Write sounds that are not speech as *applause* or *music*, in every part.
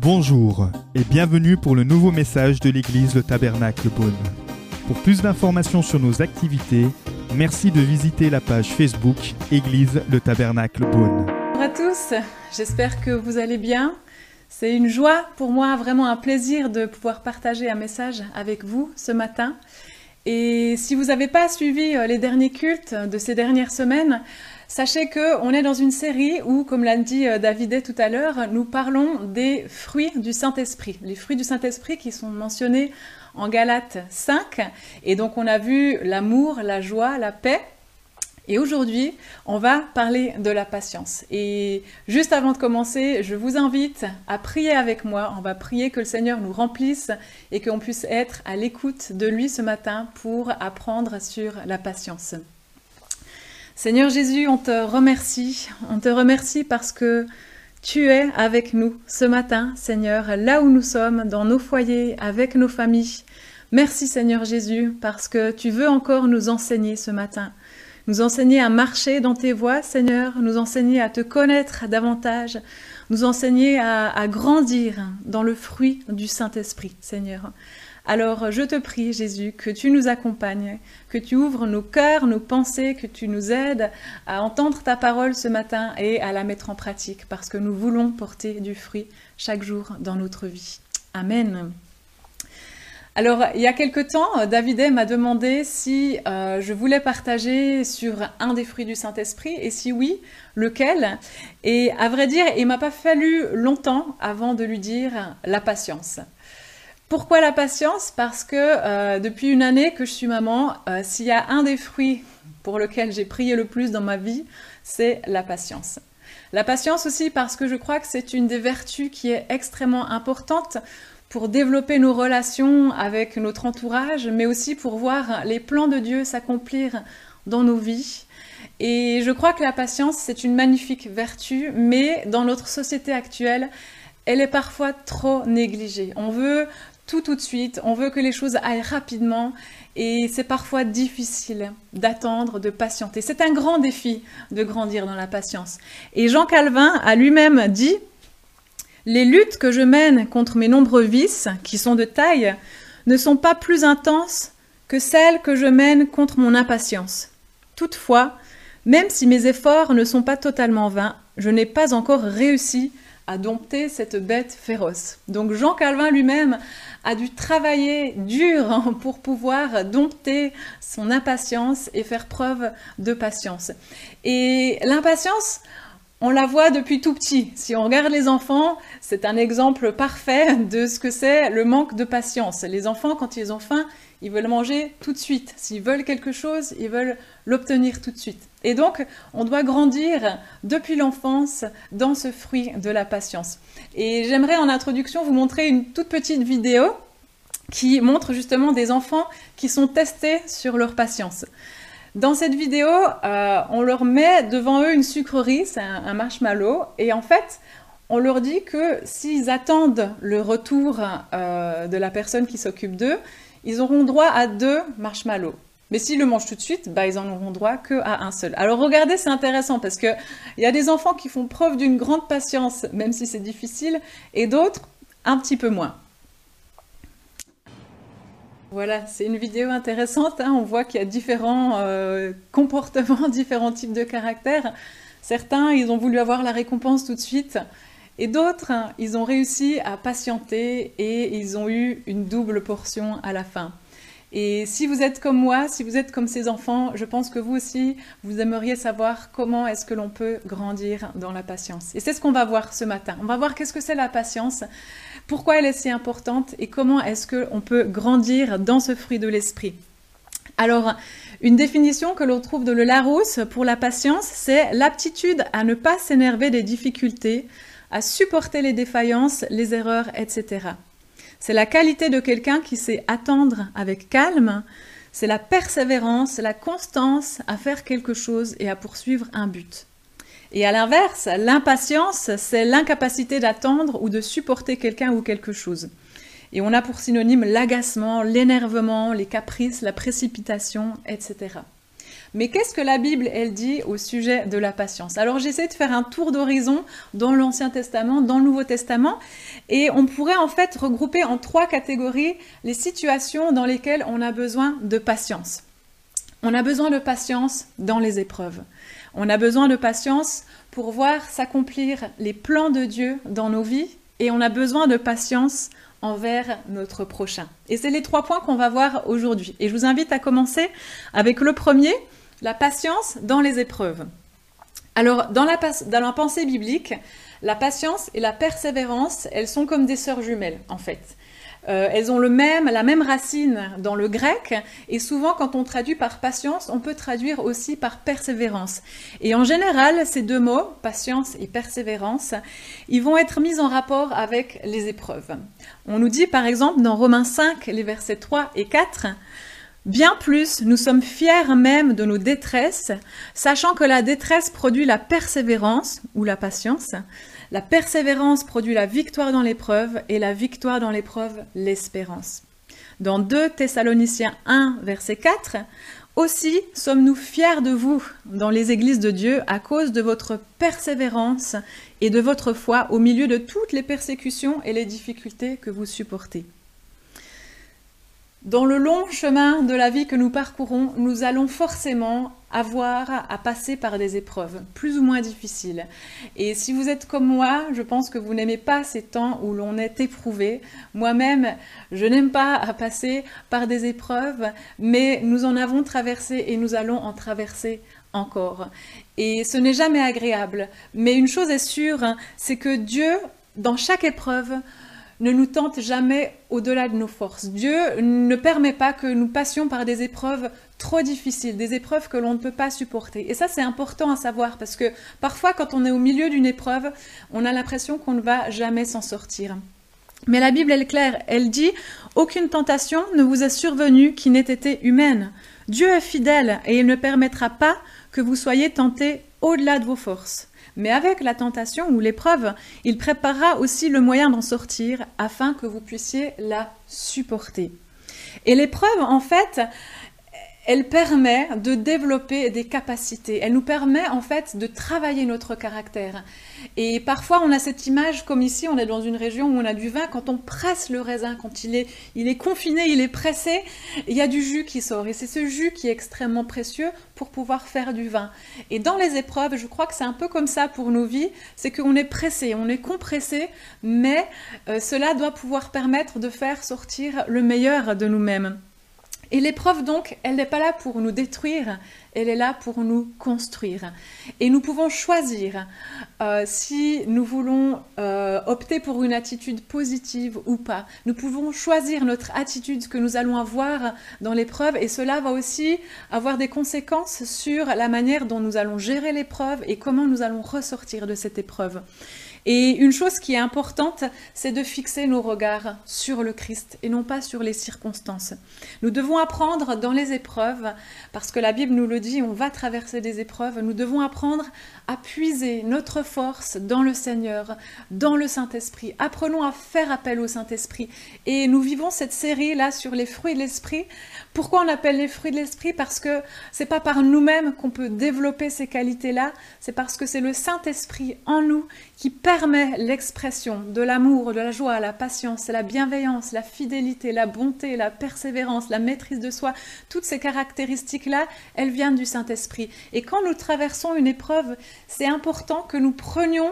Bonjour et bienvenue pour le nouveau message de l'église Le Tabernacle Beaune. Pour plus d'informations sur nos activités, merci de visiter la page Facebook Église Le Tabernacle Beaune. Bonjour à tous, j'espère que vous allez bien. C'est une joie pour moi, vraiment un plaisir de pouvoir partager un message avec vous ce matin. Et si vous n'avez pas suivi euh, les derniers cultes de ces dernières semaines, Sachez qu'on est dans une série où, comme l'a dit euh, Davidet tout à l'heure, nous parlons des fruits du Saint-Esprit. Les fruits du Saint-Esprit qui sont mentionnés en Galates 5. Et donc on a vu l'amour, la joie, la paix. Et aujourd'hui, on va parler de la patience. Et juste avant de commencer, je vous invite à prier avec moi. On va prier que le Seigneur nous remplisse et qu'on puisse être à l'écoute de lui ce matin pour apprendre sur la patience. Seigneur Jésus, on te remercie. On te remercie parce que tu es avec nous ce matin, Seigneur, là où nous sommes, dans nos foyers, avec nos familles. Merci Seigneur Jésus, parce que tu veux encore nous enseigner ce matin. Nous enseigner à marcher dans tes voies, Seigneur, nous enseigner à te connaître davantage, nous enseigner à, grandir dans le fruit du Saint-Esprit, Seigneur. Alors je te prie, Jésus, que tu nous accompagnes, que tu ouvres nos cœurs, nos pensées, que tu nous aides à entendre ta parole ce matin et à la mettre en pratique, parce que nous voulons porter du fruit chaque jour dans notre vie. Amen. Alors, il y a quelque temps, David m'a demandé si euh, je voulais partager sur un des fruits du Saint-Esprit, et si oui, lequel? Et à vrai dire, il m'a pas fallu longtemps avant de lui dire la patience. Pourquoi la patience? Parce que euh, depuis une année que je suis maman, euh, s'il y a un des fruits pour lequel j'ai prié le plus dans ma vie, c'est la patience. La patience aussi parce que je crois que c'est une des vertus qui est extrêmement importante pour développer nos relations avec notre entourage, mais aussi pour voir les plans de Dieu s'accomplir dans nos vies. Et je crois que la patience, c'est une magnifique vertu, mais dans notre société actuelle, elle est parfois trop négligée. On veut tout de suite, on veut que les choses aillent rapidement et c'est parfois difficile d'attendre, de patienter. C'est un grand défi de grandir dans la patience. Et Jean Calvin a lui-même dit, les luttes que je mène contre mes nombreux vices, qui sont de taille, ne sont pas plus intenses que celles que je mène contre mon impatience. Toutefois, même si mes efforts ne sont pas totalement vains, je n'ai pas encore réussi dompter cette bête féroce. Donc Jean Calvin lui-même a dû travailler dur *laughs* pour pouvoir dompter son impatience et faire preuve de patience. Et l'impatience, on la voit depuis tout petit. Si on regarde les enfants, c'est un exemple parfait de ce que c'est le manque de patience. Les enfants, quand ils ont faim, ils veulent manger tout de suite. S'ils veulent quelque chose, ils veulent l'obtenir tout de suite. Et donc, on doit grandir depuis l'enfance dans ce fruit de la patience. Et j'aimerais en introduction vous montrer une toute petite vidéo qui montre justement des enfants qui sont testés sur leur patience. Dans cette vidéo, euh, on leur met devant eux une sucrerie, c'est un, marshmallow, et en fait, on leur dit que s'ils attendent le retour euh, de la personne qui s'occupe d'eux, ils auront droit à deux marshmallows. Mais s'ils le mangent tout de suite, bah, ils en auront droit qu'à un seul. Alors regardez, c'est intéressant parce qu'il y a des enfants qui font preuve d'une grande patience, même si c'est difficile, et d'autres un petit peu moins. Voilà, c'est une vidéo intéressante. Hein. On voit qu'il y a différents euh, comportements, *laughs* différents types de caractères. Certains, ils ont voulu avoir la récompense tout de suite. Et d'autres, hein, ils ont réussi à patienter et ils ont eu une double portion à la fin. Et si vous êtes comme moi, si vous êtes comme ces enfants, je pense que vous aussi, vous aimeriez savoir comment est-ce que l'on peut grandir dans la patience. Et c'est ce qu'on va voir ce matin. On va voir qu'est-ce que c'est la patience, pourquoi elle est si importante et comment est-ce qu'on peut grandir dans ce fruit de l'esprit. Alors, une définition que l'on trouve de Le Larousse pour la patience, c'est l'aptitude à ne pas s'énerver des difficultés, à supporter les défaillances, les erreurs, etc. C'est la qualité de quelqu'un qui sait attendre avec calme, c'est la persévérance, la constance à faire quelque chose et à poursuivre un but. Et à l'inverse, l'impatience, c'est l'incapacité d'attendre ou de supporter quelqu'un ou quelque chose. Et on a pour synonyme l'agacement, l'énervement, les caprices, la précipitation, etc. Mais qu'est-ce que la Bible, elle dit au sujet de la patience? Alors j'essaie de faire un tour d'horizon dans l'Ancien Testament, dans le Nouveau Testament, et on pourrait en fait regrouper en trois catégories les situations dans lesquelles on a besoin de patience. On a besoin de patience dans les épreuves. On a besoin de patience pour voir s'accomplir les plans de Dieu dans nos vies et on a besoin de patience envers notre prochain. Et c'est les trois points qu'on va voir aujourd'hui. Et je vous invite à commencer avec le premier, la patience dans les épreuves. Alors, dans la, dans la pensée biblique, la patience et la persévérance, elles sont comme des sœurs jumelles, en fait. Euh, elles ont le la même racine dans le grec, et souvent quand on traduit par patience, on peut traduire aussi par persévérance. Et en général, ces deux mots, patience et persévérance, ils vont être mis en rapport avec les épreuves. On nous dit par exemple dans Romains 5, les versets 3 et 4, Bien plus, nous sommes fiers même de nos détresses, sachant que la détresse produit la persévérance ou la patience, la persévérance produit la victoire dans l'épreuve et la victoire dans l'épreuve, l'espérance. Dans 2 Thessaloniciens 1, verset 4, aussi sommes-nous fiers de vous dans les églises de Dieu à cause de votre persévérance et de votre foi au milieu de toutes les persécutions et les difficultés que vous supportez. Dans le long chemin de la vie que nous parcourons, nous allons forcément avoir à passer par des épreuves plus ou moins difficiles. Et si vous êtes comme moi, je pense que vous n'aimez pas ces temps où l'on est éprouvé. Moi-même, je n'aime pas à passer par des épreuves, mais nous en avons traversé et nous allons en traverser encore. Et ce n'est jamais agréable. Mais une chose est sûre, hein, c'est que Dieu, dans chaque épreuve, ne nous tente jamais au-delà de nos forces. Dieu ne permet pas que nous passions par des épreuves trop difficiles, des épreuves que l'on ne peut pas supporter. Et ça, c'est important à savoir parce que parfois, quand on est au milieu d'une épreuve, on a l'impression qu'on ne va jamais s'en sortir. Mais la Bible est claire, elle dit Aucune tentation ne vous est survenue qui n'ait été humaine. Dieu est fidèle et il ne permettra pas que vous soyez tentés au-delà de vos forces. Mais avec la tentation ou l'épreuve, il préparera aussi le moyen d'en sortir afin que vous puissiez la supporter. Et l'épreuve, en fait, elle permet de développer des capacités. Elle nous permet en fait de travailler notre caractère. Et parfois, on a cette image, comme ici, on est dans une région où on a du vin. Quand on presse le raisin, quand il est, il est confiné, il est pressé, il y a du jus qui sort. Et c'est ce jus qui est extrêmement précieux pour pouvoir faire du vin. Et dans les épreuves, je crois que c'est un peu comme ça pour nos vies. C'est qu'on est pressé, on est compressé, mais euh, cela doit pouvoir permettre de faire sortir le meilleur de nous-mêmes. Et l'épreuve, donc, elle n'est pas là pour nous détruire, elle est là pour nous construire. Et nous pouvons choisir euh, si nous voulons euh, opter pour une attitude positive ou pas. Nous pouvons choisir notre attitude que nous allons avoir dans l'épreuve et cela va aussi avoir des conséquences sur la manière dont nous allons gérer l'épreuve et comment nous allons ressortir de cette épreuve. Et une chose qui est importante, c'est de fixer nos regards sur le Christ et non pas sur les circonstances. Nous devons apprendre dans les épreuves, parce que la Bible nous le dit, on va traverser des épreuves, nous devons apprendre à puiser notre force dans le Seigneur, dans le Saint-Esprit. Apprenons à faire appel au Saint-Esprit. Et nous vivons cette série là sur les fruits de l'Esprit. Pourquoi on appelle les fruits de l'Esprit? Parce que c'est pas par nous-mêmes qu'on peut développer ces qualités-là, c'est parce que c'est le Saint-Esprit en nous qui permet l'expression de l'amour, de la joie, la patience, la bienveillance, la fidélité, la bonté, la persévérance, la maîtrise de soi. Toutes ces caractéristiques-là, elles viennent du Saint-Esprit. Et quand nous traversons une épreuve, c'est important que nous prenions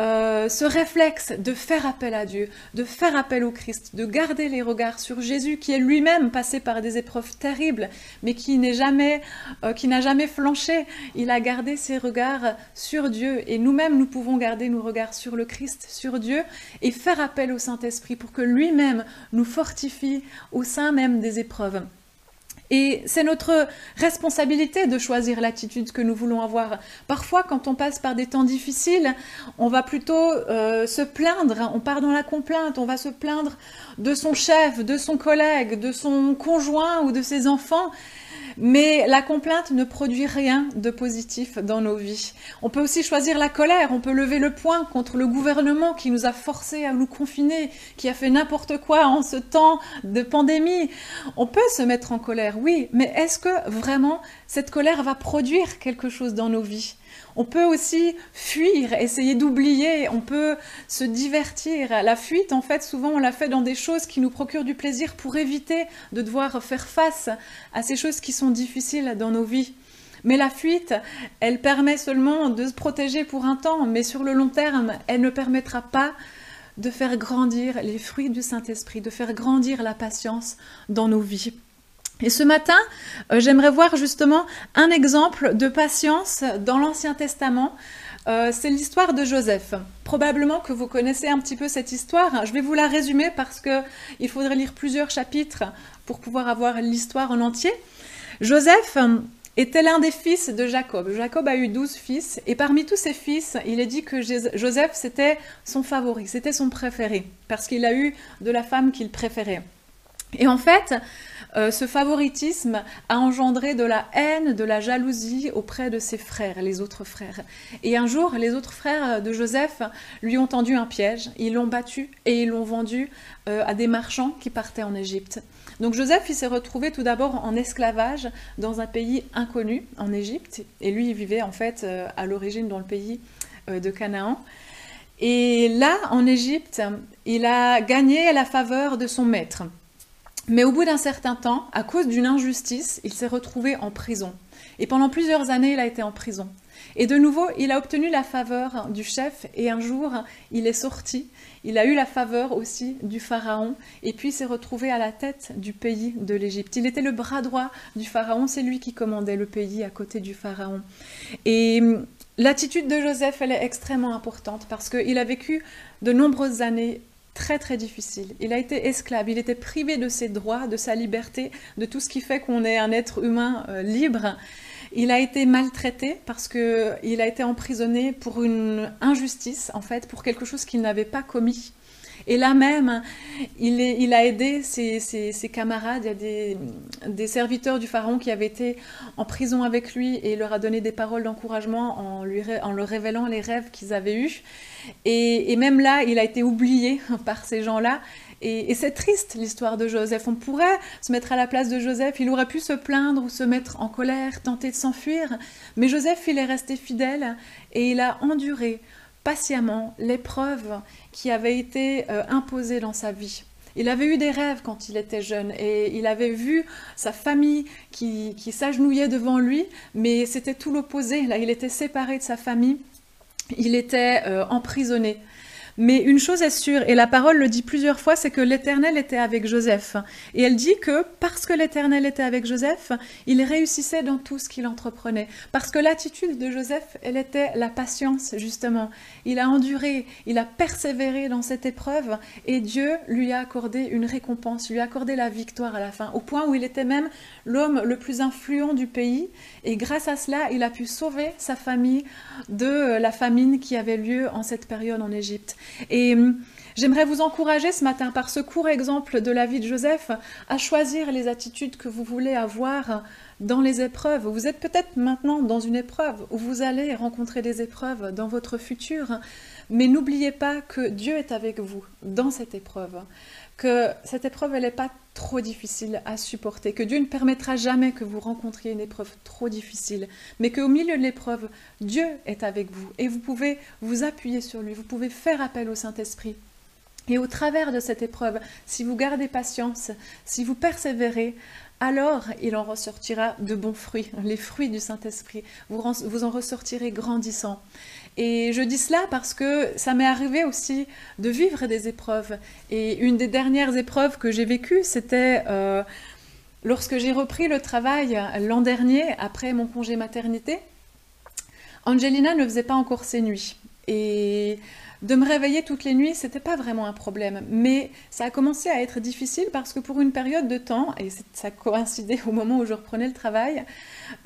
euh, ce réflexe de faire appel à Dieu, de faire appel au Christ, de garder les regards sur Jésus qui est lui-même passé par des épreuves terribles, mais qui n'est jamais, euh, qui n'a jamais flanché. Il a gardé ses regards sur Dieu et nous-mêmes nous pouvons garder nos regards sur le Christ, sur Dieu et faire appel au Saint-Esprit pour que lui-même nous fortifie au sein même des épreuves. Et c'est notre responsabilité de choisir l'attitude que nous voulons avoir. Parfois, quand on passe par des temps difficiles, on va plutôt euh, se plaindre, on part dans la complainte, on va se plaindre de son chef, de son collègue, de son conjoint ou de ses enfants. Mais la complainte ne produit rien de positif dans nos vies. On peut aussi choisir la colère, on peut lever le poing contre le gouvernement qui nous a forcés à nous confiner, qui a fait n'importe quoi en ce temps de pandémie. On peut se mettre en colère, oui, mais est-ce que vraiment cette colère va produire quelque chose dans nos vies? On peut aussi fuir, essayer d'oublier, on peut se divertir. La fuite, en fait, souvent on la fait dans des choses qui nous procurent du plaisir pour éviter de devoir faire face à ces choses qui sont difficiles dans nos vies. Mais la fuite, elle permet seulement de se protéger pour un temps, mais sur le long terme, elle ne permettra pas de faire grandir les fruits du Saint-Esprit, de faire grandir la patience dans nos vies. Et ce matin, euh, j'aimerais voir justement un exemple de patience dans l'Ancien Testament. Euh, c'est l'histoire de Joseph. Probablement que vous connaissez un petit peu cette histoire. Je vais vous la résumer parce qu'il faudrait lire plusieurs chapitres pour pouvoir avoir l'histoire en entier. Joseph était l'un des fils de Jacob. Jacob a eu douze fils et parmi tous ses fils, il est dit que Joseph c'était son favori, c'était son préféré parce qu'il a eu de la femme qu'il préférait. Et en fait, euh, ce favoritisme a engendré de la haine, de la jalousie auprès de ses frères, les autres frères. Et un jour, les autres frères de Joseph lui ont tendu un piège, ils l'ont battu et ils l'ont vendu euh, à des marchands qui partaient en Égypte. Donc Joseph, il s'est retrouvé tout d'abord en esclavage dans un pays inconnu, en Égypte, et lui, il vivait en fait euh, à l'origine dans le pays de Canaan. Et là, en Égypte, il a gagné la faveur de son maître. Mais au bout d'un certain temps, à cause d'une injustice, il s'est retrouvé en prison. Et pendant plusieurs années, il a été en prison. Et de nouveau, il a obtenu la faveur du chef et un jour, il est sorti. Il a eu la faveur aussi du pharaon et puis s'est retrouvé à la tête du pays de l'Égypte. Il était le bras droit du pharaon, c'est lui qui commandait le pays à côté du pharaon. Et hum, l'attitude de Joseph, elle est extrêmement importante parce qu'il a vécu de nombreuses années très très difficile. Il a été esclave, il était privé de ses droits, de sa liberté, de tout ce qui fait qu'on est un être humain euh, libre. Il a été maltraité parce qu'il a été emprisonné pour une injustice, en fait, pour quelque chose qu'il n'avait pas commis. Et là même, il, a aidé ses, camarades, il y a des, serviteurs du pharaon qui avaient été en prison avec lui et il leur a donné des paroles d'encouragement en, en leur révélant les rêves qu'ils avaient eus. Et, même là, il a été oublié *laughs* par ces gens-là. Et, c'est triste l'histoire de Joseph. On pourrait se mettre à la place de Joseph. Il aurait pu se plaindre ou se mettre en colère, tenter de s'enfuir. Mais Joseph, il est resté fidèle et il a enduré patiemment l'épreuve qui avait été euh, imposée dans sa vie. Il avait eu des rêves quand il était jeune et il avait vu sa famille qui, s'agenouillait devant lui, mais c'était tout l'opposé. Là, il était séparé de sa famille il était euh, emprisonné. Mais une chose est sûre, et la parole le dit plusieurs fois, c'est que l'Éternel était avec Joseph. Et elle dit que parce que l'Éternel était avec Joseph, il réussissait dans tout ce qu'il entreprenait. Parce que l'attitude de Joseph, elle était la patience, justement. Il a enduré, il a persévéré dans cette épreuve, et Dieu lui a accordé une récompense, lui a accordé la victoire à la fin, au point où il était même l'homme le plus influent du pays. Et grâce à cela, il a pu sauver sa famille de la famine qui avait lieu en cette période en Égypte. Et hum, j'aimerais vous encourager ce matin, par ce court exemple de la vie de Joseph, à choisir les attitudes que vous voulez avoir dans les épreuves. Vous êtes peut-être maintenant dans une épreuve où vous allez rencontrer des épreuves dans votre futur, mais n'oubliez pas que Dieu est avec vous dans cette épreuve, que cette épreuve, elle n'est pas trop difficile à supporter, que Dieu ne permettra jamais que vous rencontriez une épreuve trop difficile, mais qu'au milieu de l'épreuve, Dieu est avec vous. Et vous pouvez vous appuyer sur lui, vous pouvez faire appel au Saint-Esprit. Et au travers de cette épreuve, si vous gardez patience, si vous persévérez, alors il en ressortira de bons fruits, les fruits du Saint-Esprit. Vous, en ressortirez grandissant. Et je dis cela parce que ça m'est arrivé aussi de vivre des épreuves. Et une des dernières épreuves que j'ai vécues, c'était euh, lorsque j'ai repris le travail l'an dernier, après mon congé maternité. Angelina ne faisait pas encore ses nuits. Et de me réveiller toutes les nuits, c'était pas vraiment un problème. Mais ça a commencé à être difficile parce que pour une période de temps, et ça coïncidait au moment où je reprenais le travail,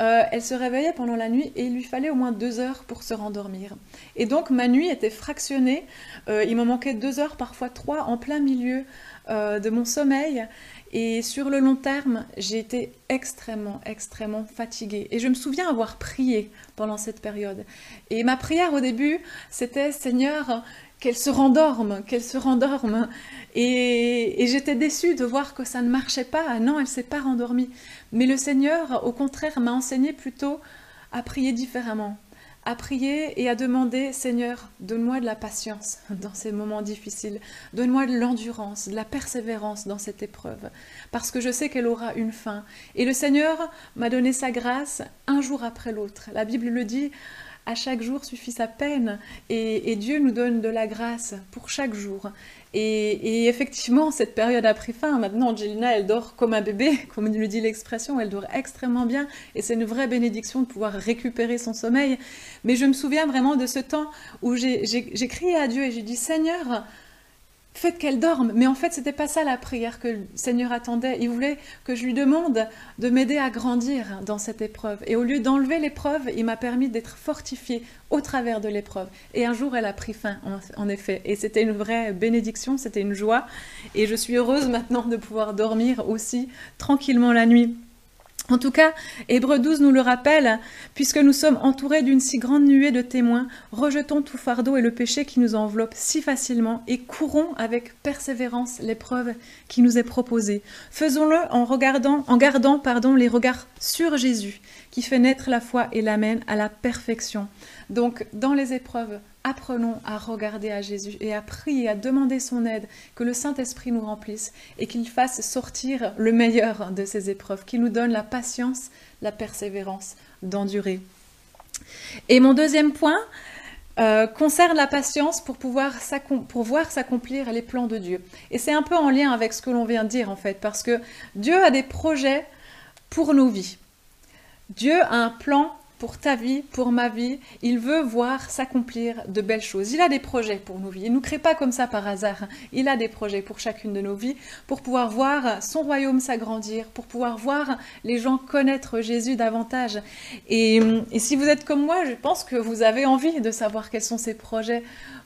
euh, elle se réveillait pendant la nuit et il lui fallait au moins deux heures pour se rendormir. Et donc ma nuit était fractionnée. Euh, il me manquait deux heures, parfois trois, en plein milieu euh, de mon sommeil. Et sur le long terme, j'ai été extrêmement, extrêmement fatiguée. Et je me souviens avoir prié pendant cette période. Et ma prière au début, c'était Seigneur, qu'elle se rendorme, qu'elle se rendorme. Et, j'étais déçue de voir que ça ne marchait pas. Non, elle s'est pas rendormie. Mais le Seigneur, au contraire, m'a enseigné plutôt à prier différemment à prier et à demander, Seigneur, donne-moi de la patience dans ces moments difficiles, donne-moi de l'endurance, de la persévérance dans cette épreuve, parce que je sais qu'elle aura une fin. Et le Seigneur m'a donné sa grâce un jour après l'autre. La Bible le dit, à chaque jour suffit sa peine, et, Dieu nous donne de la grâce pour chaque jour. Et, effectivement, cette période a pris fin. Maintenant, Angelina, elle dort comme un bébé, *laughs* comme le dit l'expression, elle dort extrêmement bien. Et c'est une vraie bénédiction de pouvoir récupérer son sommeil. Mais je me souviens vraiment de ce temps où j'ai crié à Dieu et j'ai dit, Seigneur, faites qu'elle dorme. Mais en fait, c'était pas ça la prière que le Seigneur attendait. Il voulait que je lui demande de m'aider à grandir dans cette épreuve. Et au lieu d'enlever l'épreuve, il m'a permis d'être fortifiée au travers de l'épreuve. Et un jour, elle a pris fin, en, effet. Et c'était une vraie bénédiction, c'était une joie. Et je suis heureuse maintenant de pouvoir dormir aussi tranquillement la nuit. En tout cas, Hébreu 12 nous le rappelle, puisque nous sommes entourés d'une si grande nuée de témoins, rejetons tout fardeau et le péché qui nous enveloppe si facilement et courons avec persévérance l'épreuve qui nous est proposée. Faisons-le en gardant, les regards sur Jésus, qui fait naître la foi et l'amène à la perfection. Donc, dans les épreuves, apprenons à regarder à Jésus et à prier, à demander son aide, que le Saint-Esprit nous remplisse et qu'il fasse sortir le meilleur de ces épreuves, qu'il nous donne la patience, la persévérance d'endurer. Et mon deuxième point euh, concerne la patience pour pouvoir pour voir s'accomplir les plans de Dieu. Et c'est un peu en lien avec ce que l'on vient de dire en fait, parce que Dieu a des projets pour nos vies. Dieu a un plan pour ta vie, pour ma vie. Il veut voir s'accomplir de belles choses. Il a des projets pour nos vies. Il ne nous crée pas comme ça par hasard. Il a des projets pour chacune de nos vies, pour pouvoir voir son royaume s'agrandir, pour pouvoir voir les gens connaître Jésus davantage. Et, et si vous êtes comme moi, je pense que vous avez envie de savoir quels sont ces projets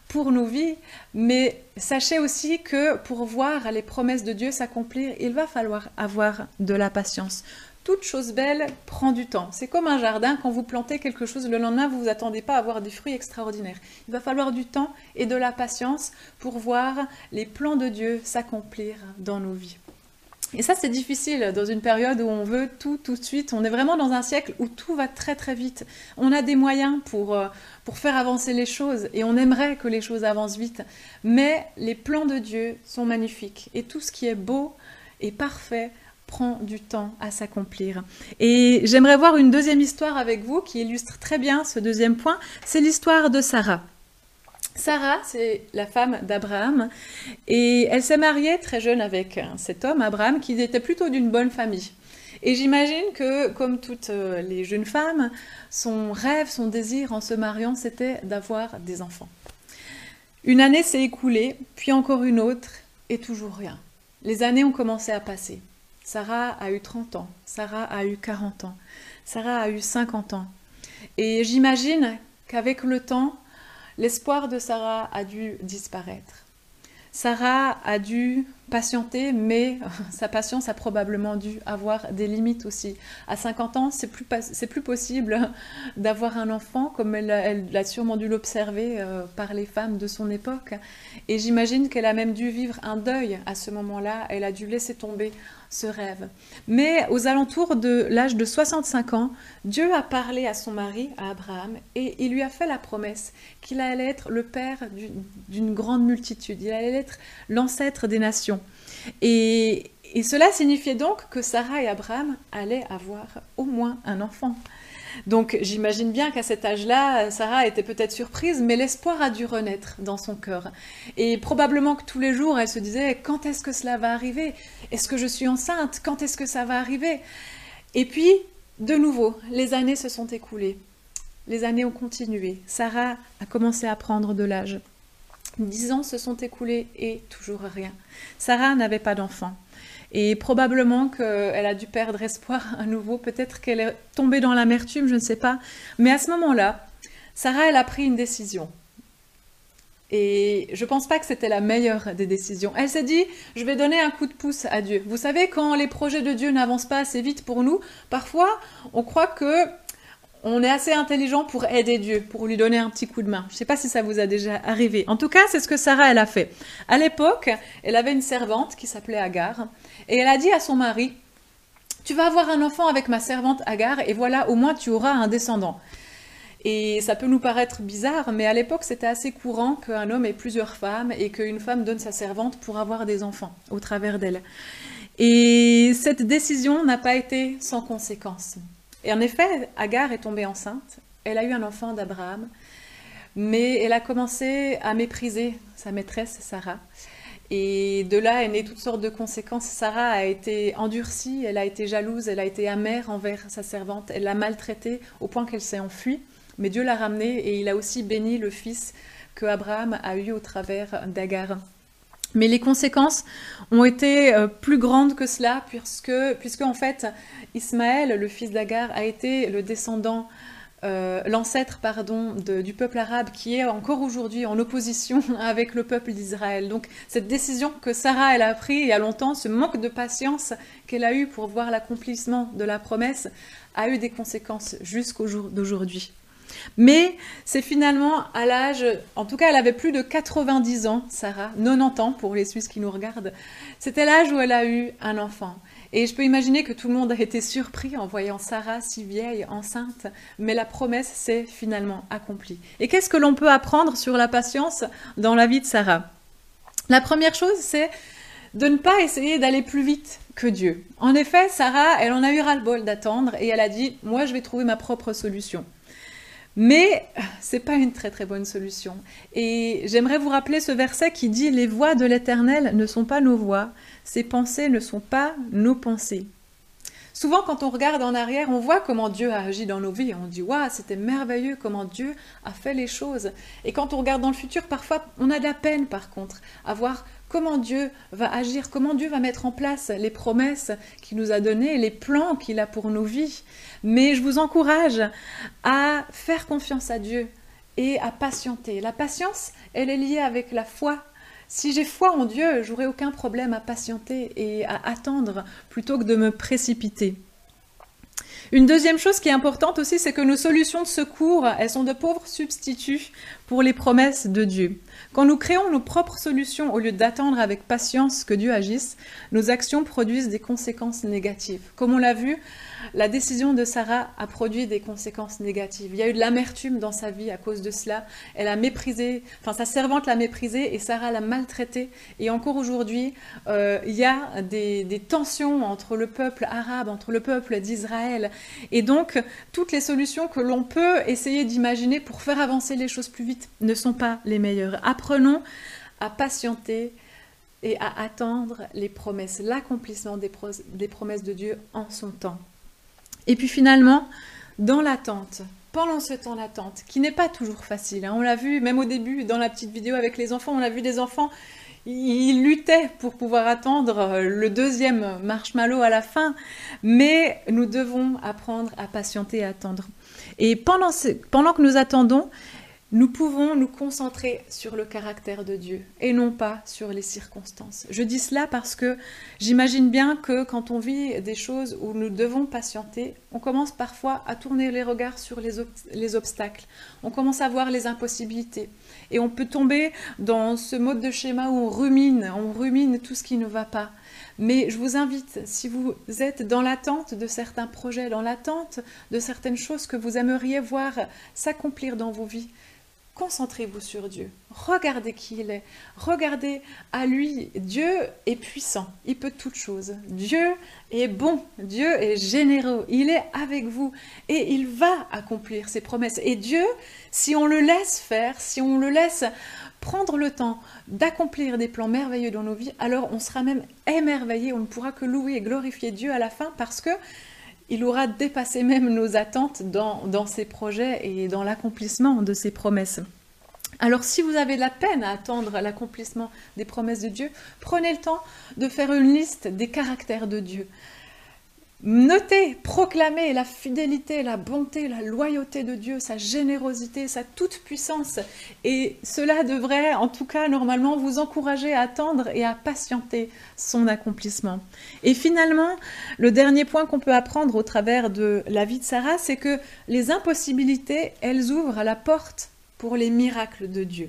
pour nos vies, mais sachez aussi que pour voir les promesses de Dieu s'accomplir, il va falloir avoir de la patience toute chose belle prend du temps. C'est comme un jardin, quand vous plantez quelque chose, le lendemain, vous ne vous attendez pas à avoir des fruits extraordinaires. Il va falloir du temps et de la patience pour voir les plans de Dieu s'accomplir dans nos vies. Et ça, c'est difficile dans une période où on veut tout tout de suite. On est vraiment dans un siècle où tout va très très vite. On a des moyens pour, euh, pour faire avancer les choses et on aimerait que les choses avancent vite. Mais les plans de Dieu sont magnifiques et tout ce qui est beau et parfait prend du temps à s'accomplir. Et j'aimerais voir une deuxième histoire avec vous qui illustre très bien ce deuxième point. C'est l'histoire de Sarah. Sarah, c'est la femme d'Abraham, et elle s'est mariée très jeune avec cet homme, Abraham, qui était plutôt d'une bonne famille. Et j'imagine que, comme toutes euh, les jeunes femmes, son rêve, son désir en se mariant, c'était d'avoir des enfants. Une année s'est écoulée, puis encore une autre, et toujours rien. Les années ont commencé à passer. Sarah a eu 30 ans, Sarah a eu 40 ans, Sarah a eu 50 ans. Et j'imagine qu'avec le temps, l'espoir de Sarah a dû disparaître. Sarah a dû patienter, mais *laughs* sa patience a probablement dû avoir des limites aussi. À 50 ans, c'est plus, plus possible *laughs* d'avoir un enfant, comme elle, elle a sûrement dû l'observer euh, par les femmes de son époque. Et j'imagine qu'elle a même dû vivre un deuil à ce moment-là. Elle a dû laisser tomber ce rêve. Mais aux alentours de l'âge de 65 ans, Dieu a parlé à son mari, à Abraham, et il lui a fait la promesse qu'il allait être le père d'une grande multitude, il allait être l'ancêtre des nations. Et, cela signifiait donc que Sarah et Abraham allaient avoir au moins un enfant. Donc j'imagine bien qu'à cet âge-là, Sarah était peut-être surprise, mais l'espoir a dû renaître dans son cœur. Et probablement que tous les jours, elle se disait, quand est-ce que cela va arriver? Est-ce que je suis enceinte? Quand est-ce que ça va arriver? Et puis, de nouveau, les années se sont écoulées. Les années ont continué. Sarah a commencé à prendre de l'âge. Dix ans se sont écoulés et toujours rien. Sarah n'avait pas d'enfant. Et probablement qu'elle a dû perdre espoir à nouveau. Peut-être qu'elle est tombée dans l'amertume, je ne sais pas. Mais à ce moment-là, Sarah, elle a pris une décision. Et je pense pas que c'était la meilleure des décisions. Elle s'est dit, je vais donner un coup de pouce à Dieu. Vous savez, quand les projets de Dieu n'avancent pas assez vite pour nous, parfois on croit que on est assez intelligent pour aider Dieu, pour lui donner un petit coup de main. Je ne sais pas si ça vous a déjà arrivé. En tout cas, c'est ce que Sarah, elle a fait. À l'époque, elle avait une servante qui s'appelait Agar, et elle a dit à son mari, tu vas avoir un enfant avec ma servante Agar, et voilà, au moins tu auras un descendant. Et ça peut nous paraître bizarre, mais à l'époque, c'était assez courant qu'un homme ait plusieurs femmes et qu'une femme donne sa servante pour avoir des enfants au travers d'elle. Et cette décision n'a pas été sans conséquence. Et en effet, Agar est tombée enceinte, elle a eu un enfant d'Abraham, mais elle a commencé à mépriser sa maîtresse Sarah. Et de là est né toutes sortes de conséquences. Sarah a été endurcie, elle a été jalouse, elle a été amère envers sa servante, elle l'a maltraitée au point qu'elle s'est enfuie. Mais Dieu l'a ramenée et il a aussi béni le fils que Abraham a eu au travers d'Agar. Mais les conséquences ont été euh, plus grandes que cela, puisque, en fait, Ismaël, le fils d'Agar, a été le descendant, euh, l'ancêtre, pardon, du peuple arabe qui est encore aujourd'hui en opposition *laughs* avec le peuple d'Israël. Donc, cette décision que Sarah, a prise il y a longtemps, ce manque de patience qu'elle a eu pour voir l'accomplissement de la promesse, a eu des conséquences jusqu'au jour d'aujourd'hui. Mais c'est finalement à l'âge, en tout cas elle avait plus de 90 ans, Sarah, 90 ans pour les Suisses qui nous regardent, c'était l'âge où elle a eu un enfant. Et je peux imaginer que tout le monde a été surpris en voyant Sarah si vieille, enceinte, mais la promesse s'est finalement accomplie. Et qu'est-ce que l'on peut apprendre sur la patience dans la vie de Sarah? La première chose, c'est de ne pas essayer d'aller plus vite que Dieu. En effet, Sarah, elle en a eu ras-le-bol d'attendre et elle a dit, moi je vais trouver ma propre solution. Mais c'est pas une très très bonne solution. Et j'aimerais vous rappeler ce verset qui dit Les voix de l'Éternel ne sont pas nos voix, ses pensées ne sont pas nos pensées. Souvent, quand on regarde en arrière, on voit comment Dieu a agi dans nos vies. On dit Waouh, c'était merveilleux comment Dieu a fait les choses. Et quand on regarde dans le futur, parfois, on a de la peine, par contre, à voir comment Dieu va agir, comment Dieu va mettre en place les promesses qu'il nous a données, les plans qu'il a pour nos vies? Mais je vous encourage à faire confiance à Dieu et à patienter. La patience, elle est liée avec la foi. Si j'ai foi en Dieu, j'aurai aucun problème à patienter et à attendre plutôt que de me précipiter. Une deuxième chose qui est importante aussi, c'est que nos solutions de secours, elles sont de pauvres substituts pour les promesses de Dieu. Quand nous créons nos propres solutions au lieu d'attendre avec patience que Dieu agisse, nos actions produisent des conséquences négatives. Comme on l'a vu, la décision de Sarah a produit des conséquences négatives. Il y a eu de l'amertume dans sa vie à cause de cela. Elle a méprisé, enfin sa servante l'a méprisée et Sarah l'a maltraitée. Et encore aujourd'hui, euh, il y a des, des tensions entre le peuple arabe, entre le peuple d'Israël. Et donc, toutes les solutions que l'on peut essayer d'imaginer pour faire avancer les choses plus vite ne sont pas les meilleures. Apprenons à patienter et à attendre les promesses, l'accomplissement des, promesses de Dieu en son temps. Et puis finalement, dans l'attente, pendant ce temps d'attente, qui n'est pas toujours facile, hein, on l'a vu même au début dans la petite vidéo avec les enfants, on a vu des enfants, ils luttaient pour pouvoir attendre le deuxième marshmallow à la fin, mais nous devons apprendre à patienter et attendre. Et pendant que nous attendons, nous pouvons nous concentrer sur le caractère de Dieu et non pas sur les circonstances. Je dis cela parce que j'imagine bien que quand on vit des choses où nous devons patienter, on commence parfois à tourner les regards sur les, obstacles, on commence à voir les impossibilités et on peut tomber dans ce mode de schéma où on rumine, on rumine tout ce qui ne va pas. Mais je vous invite, si vous êtes dans l'attente de certains projets, dans l'attente de certaines choses que vous aimeriez voir s'accomplir dans vos vies, Concentrez-vous sur Dieu. Regardez qui il est. Regardez à lui. Dieu est puissant. Il peut toutes choses. Dieu est bon. Dieu est généreux. Il est avec vous. Et il va accomplir ses promesses. Et Dieu, si on le laisse faire, si on le laisse prendre le temps d'accomplir des plans merveilleux dans nos vies, alors on sera même émerveillé. On ne pourra que louer et glorifier Dieu à la fin parce que il aura dépassé même nos attentes dans, ses projets et dans l'accomplissement de ses promesses. Alors si vous avez la peine à attendre l'accomplissement des promesses de Dieu, prenez le temps de faire une liste des caractères de Dieu. Notez, proclamez la fidélité, la bonté, la loyauté de Dieu, sa générosité, sa toute-puissance. Et cela devrait, en tout cas, normalement, vous encourager à attendre et à patienter son accomplissement. Et finalement, le dernier point qu'on peut apprendre au travers de la vie de Sarah, c'est que les impossibilités, elles ouvrent la porte pour les miracles de Dieu.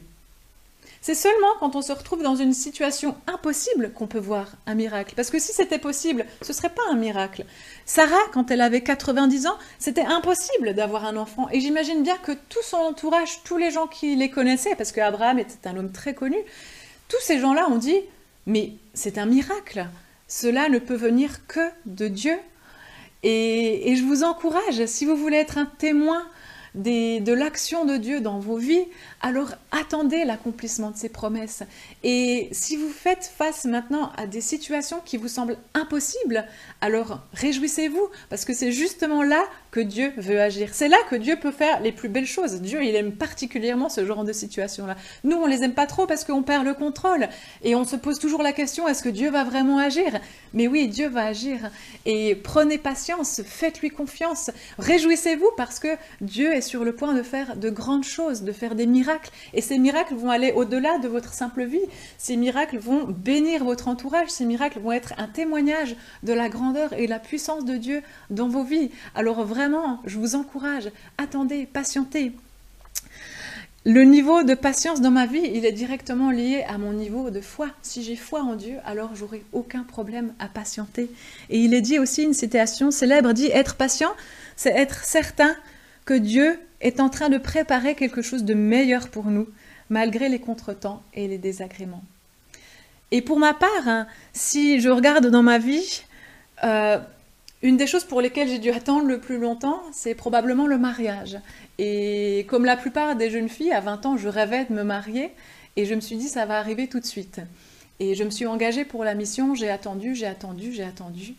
C'est seulement quand on se retrouve dans une situation impossible qu'on peut voir un miracle. Parce que si c'était possible, ce serait pas un miracle. Sarah, quand elle avait 90 ans, c'était impossible d'avoir un enfant. Et j'imagine bien que tout son entourage, tous les gens qui les connaissaient, parce qu'Abraham était un homme très connu, tous ces gens-là ont dit, mais c'est un miracle. Cela ne peut venir que de Dieu. Et, et je vous encourage, si vous voulez être un témoin de l'action de Dieu dans vos vies, alors attendez l'accomplissement de ses promesses. Et si vous faites face maintenant à des situations qui vous semblent impossibles, alors réjouissez-vous, parce que c'est justement là que Dieu veut agir. C'est là que Dieu peut faire les plus belles choses. Dieu, il aime particulièrement ce genre de situation-là. Nous, on les aime pas trop parce qu'on perd le contrôle et on se pose toujours la question est-ce que Dieu va vraiment agir? Mais oui, Dieu va agir. Et prenez patience, faites-lui confiance, réjouissez-vous parce que Dieu est sur le point de faire de grandes choses, de faire des miracles. Et ces miracles vont aller au-delà de votre simple vie. Ces miracles vont bénir votre entourage. Ces miracles vont être un témoignage de la grandeur et la puissance de Dieu dans vos vies. Alors vraiment, je vous encourage, attendez, patientez. Le niveau de patience dans ma vie, il est directement lié à mon niveau de foi. Si j'ai foi en Dieu, alors j'aurai aucun problème à patienter. Et il est dit aussi une citation célèbre dit être patient, c'est être certain que Dieu est en train de préparer quelque chose de meilleur pour nous, malgré les contretemps et les désagréments. Et pour ma part, hein, si je regarde dans ma vie, euh, une des choses pour lesquelles j'ai dû attendre le plus longtemps, c'est probablement le mariage. Et comme la plupart des jeunes filles, à 20 ans, je rêvais de me marier et je me suis dit ça va arriver tout de suite. Et je me suis engagée pour la mission, j'ai attendu, j'ai attendu, j'ai attendu.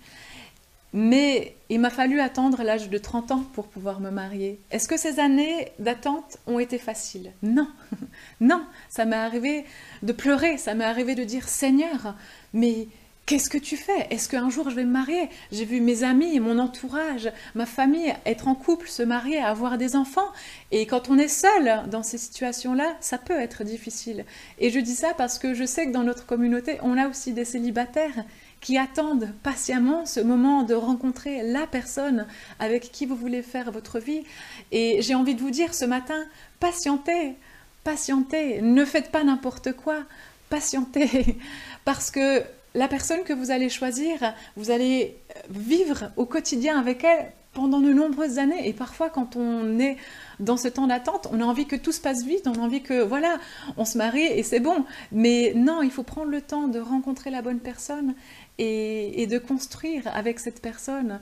Mais il m'a fallu attendre l'âge de 30 ans pour pouvoir me marier. Est-ce que ces années d'attente ont été faciles? Non, *laughs* non, ça m'est arrivé de pleurer, ça m'est arrivé de dire Seigneur, mais Qu'est-ce que tu fais? Est-ce qu'un jour je vais me marier? J'ai vu mes amis, mon entourage, ma famille être en couple, se marier, avoir des enfants. Et quand on est seul dans ces situations-là, ça peut être difficile. Et je dis ça parce que je sais que dans notre communauté, on a aussi des célibataires qui attendent patiemment ce moment de rencontrer la personne avec qui vous voulez faire votre vie. Et j'ai envie de vous dire ce matin, patientez, patientez, ne faites pas n'importe quoi, patientez, *laughs* parce que la personne que vous allez choisir, vous allez vivre au quotidien avec elle pendant de nombreuses années. Et parfois, quand on est dans ce temps d'attente, on a envie que tout se passe vite, on a envie que, voilà, on se marie et c'est bon. Mais non, il faut prendre le temps de rencontrer la bonne personne et, de construire avec cette personne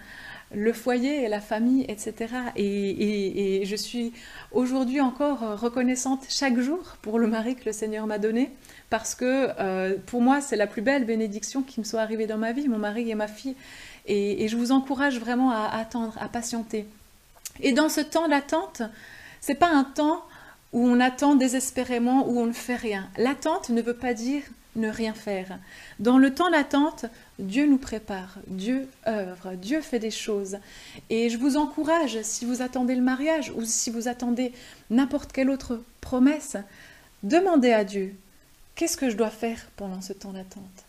le foyer, la famille, etc. Et, je suis aujourd'hui encore reconnaissante chaque jour pour le mari que le Seigneur m'a donné, parce que euh, pour moi, c'est la plus belle bénédiction qui me soit arrivée dans ma vie, mon mari et ma fille. Et, je vous encourage vraiment à, attendre, à patienter. Et dans ce temps d'attente, c'est pas un temps où on attend désespérément, où on ne fait rien. L'attente ne veut pas dire ne rien faire. Dans le temps d'attente, Dieu nous prépare, Dieu œuvre, Dieu fait des choses. Et je vous encourage, si vous attendez le mariage ou si vous attendez n'importe quelle autre promesse, demandez à Dieu, qu'est-ce que je dois faire pendant ce temps d'attente?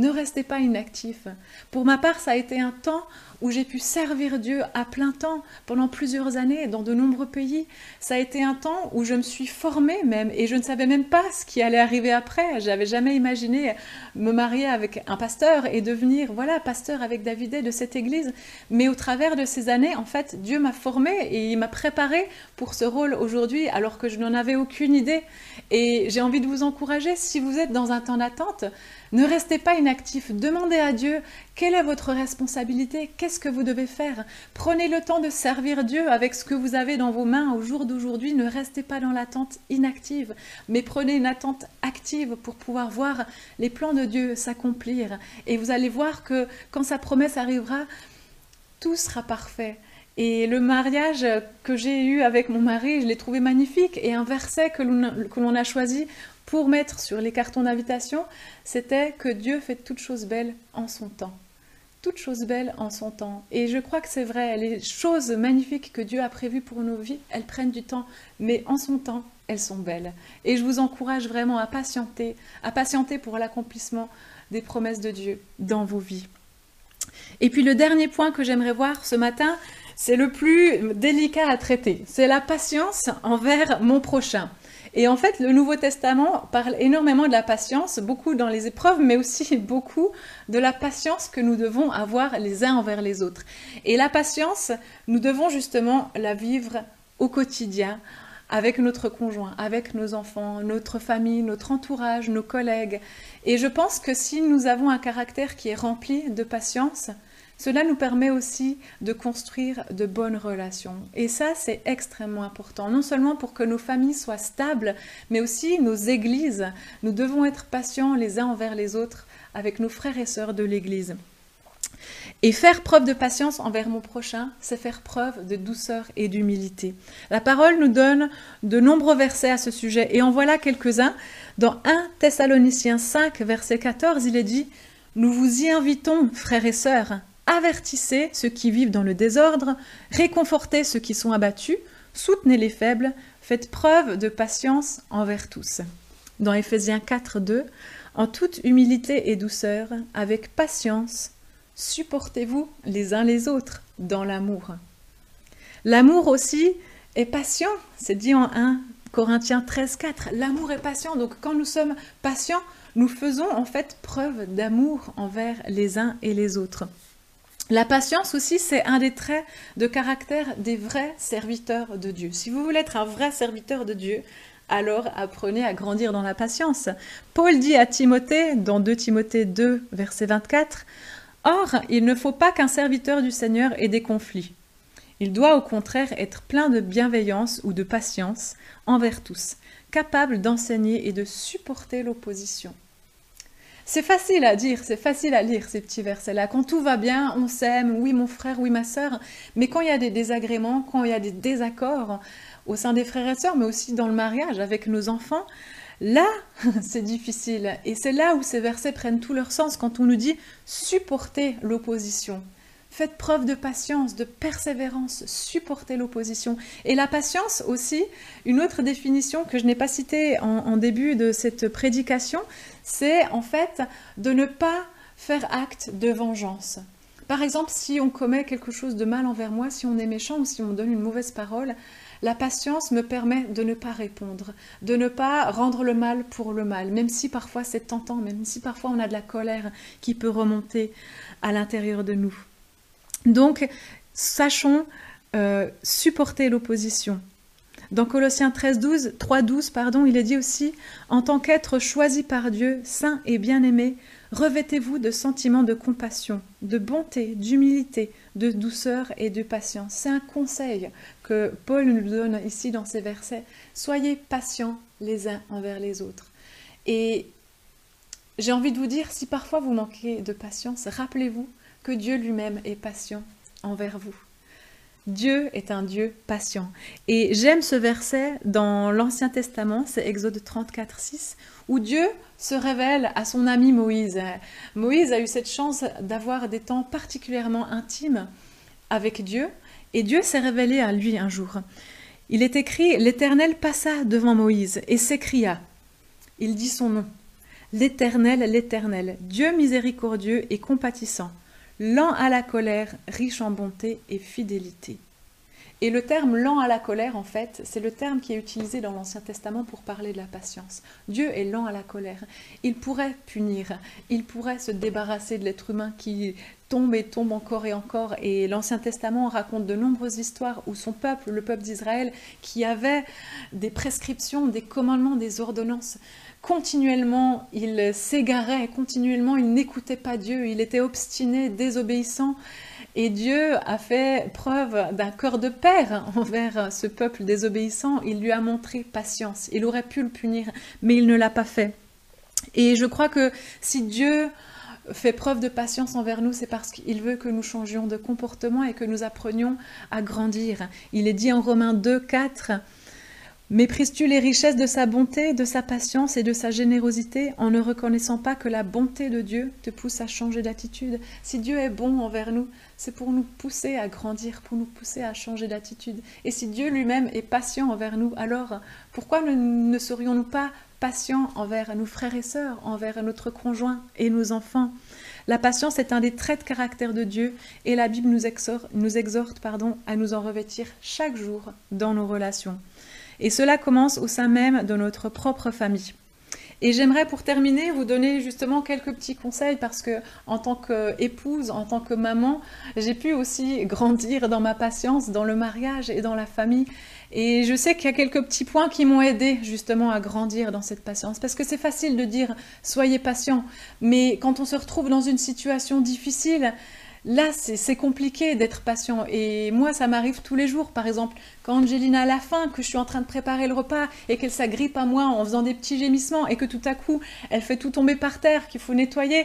Ne restez pas inactif. Pour ma part, ça a été un temps où j'ai pu servir Dieu à plein temps pendant plusieurs années dans de nombreux pays. Ça a été un temps où je me suis formée même et je ne savais même pas ce qui allait arriver après. J'avais jamais imaginé me marier avec un pasteur et devenir voilà pasteur avec David de cette église. Mais au travers de ces années, en fait, Dieu m'a formée et il m'a préparée pour ce rôle aujourd'hui alors que je n'en avais aucune idée. Et j'ai envie de vous encourager si vous êtes dans un temps d'attente, ne restez pas inactif, demandez à Dieu quelle est votre responsabilité, qu'est-ce que vous devez faire? Prenez le temps de servir Dieu avec ce que vous avez dans vos mains au jour d'aujourd'hui. Ne restez pas dans l'attente inactive, mais prenez une attente active pour pouvoir voir les plans de Dieu s'accomplir. Et vous allez voir que quand sa promesse arrivera, tout sera parfait. Et le mariage que j'ai eu avec mon mari, je l'ai trouvé magnifique. Et un verset que l'on a choisi pour mettre sur les cartons d'invitation, c'était que Dieu fait toutes choses belles en son temps. toute chose belle en son temps. Et je crois que c'est vrai, les choses magnifiques que Dieu a prévues pour nos vies, elles prennent du temps, mais en son temps, elles sont belles. Et je vous encourage vraiment à patienter, à patienter pour l'accomplissement des promesses de Dieu dans vos vies. Et puis le dernier point que j'aimerais voir ce matin, c'est le plus délicat à traiter. C'est la patience envers mon prochain. Et en fait, le Nouveau Testament parle énormément de la patience, beaucoup dans les épreuves, mais aussi *laughs* beaucoup de la patience que nous devons avoir les uns envers les autres. Et la patience, nous devons justement la vivre au quotidien avec notre conjoint, avec nos enfants, notre famille, notre entourage, nos collègues. Et je pense que si nous avons un caractère qui est rempli de patience, cela nous permet aussi de construire de bonnes relations. Et ça, c'est extrêmement important, non seulement pour que nos familles soient stables, mais aussi nos églises. Nous devons être patients les uns envers les autres avec nos frères et sœurs de l'Église. Et faire preuve de patience envers mon prochain, c'est faire preuve de douceur et d'humilité. La parole nous donne de nombreux versets à ce sujet, et en voilà quelques-uns. Dans 1 Thessaloniciens 5, verset 14, il est dit Nous vous y invitons, frères et sœurs, avertissez ceux qui vivent dans le désordre, réconfortez ceux qui sont abattus, soutenez les faibles, faites preuve de patience envers tous. Dans Éphésiens 4, 2, en toute humilité et douceur, avec patience, supportez-vous les uns les autres dans l'amour. L'amour aussi est patient, c'est dit en 1 Corinthiens 13, 4. L'amour est patient, donc quand nous sommes patients, nous faisons en fait preuve d'amour envers les uns et les autres. La patience aussi, c'est un des traits de caractère des vrais serviteurs de Dieu. Si vous voulez être un vrai serviteur de Dieu, alors apprenez à grandir dans la patience. Paul dit à Timothée, dans 2 Timothée 2, verset 24, Or, il ne faut pas qu'un serviteur du Seigneur ait des conflits. Il doit au contraire être plein de bienveillance ou de patience envers tous, capable d'enseigner et de supporter l'opposition. C'est facile à dire, c'est facile à lire ces petits versets-là. Quand tout va bien, on s'aime, oui mon frère, oui ma sœur. Mais quand il y a des désagréments, quand il y a des désaccords au sein des frères et sœurs, mais aussi dans le mariage avec nos enfants, là, *laughs* c'est difficile. Et c'est là où ces versets prennent tout leur sens quand on nous dit supporter l'opposition. Faites preuve de patience, de persévérance, supportez l'opposition. Et la patience aussi, une autre définition que je n'ai pas citée en, début de cette prédication, c'est en fait de ne pas faire acte de vengeance. Par exemple, si on commet quelque chose de mal envers moi, si on est méchant ou si on donne une mauvaise parole, la patience me permet de ne pas répondre, de ne pas rendre le mal pour le mal, même si parfois c'est tentant, même si parfois on a de la colère qui peut remonter à l'intérieur de nous. Donc, sachons euh, supporter l'opposition. Dans Colossiens 13, 12, 3, 12, pardon, il est dit aussi En tant qu'être choisi par Dieu, saint et bien-aimé, revêtez-vous de sentiments de compassion, de bonté, d'humilité, de douceur et de patience. C'est un conseil que Paul nous donne ici dans ces versets. Soyez patients les uns envers les autres. Et j'ai envie de vous dire, si parfois vous manquez de patience, rappelez-vous que Dieu lui-même est patient envers vous. Dieu est un Dieu patient. Et j'aime ce verset dans l'Ancien Testament, c'est Exode 34, 6, où Dieu se révèle à son ami Moïse. Moïse a eu cette chance d'avoir des temps particulièrement intimes avec Dieu, et Dieu s'est révélé à lui un jour. Il est écrit, l'Éternel passa devant Moïse et s'écria, il dit son nom, l'Éternel, l'Éternel, Dieu miséricordieux et compatissant lent à la colère, riche en bonté et fidélité. Et le terme lent à la colère, en fait, c'est le terme qui est utilisé dans l'Ancien Testament pour parler de la patience. Dieu est lent à la colère. Il pourrait punir, il pourrait se débarrasser de l'être humain qui tombe et tombe encore et encore. Et l'Ancien Testament raconte de nombreuses histoires où son peuple, le peuple d'Israël, qui avait des prescriptions, des commandements, des ordonnances, continuellement il s'égarait, continuellement il n'écoutait pas Dieu, il était obstiné, désobéissant. Et Dieu a fait preuve d'un cœur de père envers ce peuple désobéissant. Il lui a montré patience. Il aurait pu le punir, mais il ne l'a pas fait. Et je crois que si Dieu fait preuve de patience envers nous, c'est parce qu'il veut que nous changions de comportement et que nous apprenions à grandir. Il est dit en Romains 2, 4, Méprises-tu les richesses de sa bonté, de sa patience et de sa générosité en ne reconnaissant pas que la bonté de Dieu te pousse à changer d'attitude? Si Dieu est bon envers nous, c'est pour nous pousser à grandir, pour nous pousser à changer d'attitude. Et si Dieu lui-même est patient envers nous, alors pourquoi ne, serions-nous pas patients envers nos frères et sœurs, envers notre conjoint et nos enfants? La patience est un des traits de caractère de Dieu et la Bible nous exhorte, nous exhorte pardon, à nous en revêtir chaque jour dans nos relations. Et cela commence au sein même de notre propre famille. Et j'aimerais pour terminer vous donner justement quelques petits conseils parce que en tant qu'épouse, en tant que maman, j'ai pu aussi grandir dans ma patience, dans le mariage et dans la famille. Et je sais qu'il y a quelques petits points qui m'ont aidé justement à grandir dans cette patience. Parce que c'est facile de dire soyez patient, mais quand on se retrouve dans une situation difficile, Là, c'est compliqué d'être patient. Et moi, ça m'arrive tous les jours. Par exemple, quand Angelina a la faim, que je suis en train de préparer le repas et qu'elle s'agrippe à moi en faisant des petits gémissements et que tout à coup, elle fait tout tomber par terre, qu'il faut nettoyer,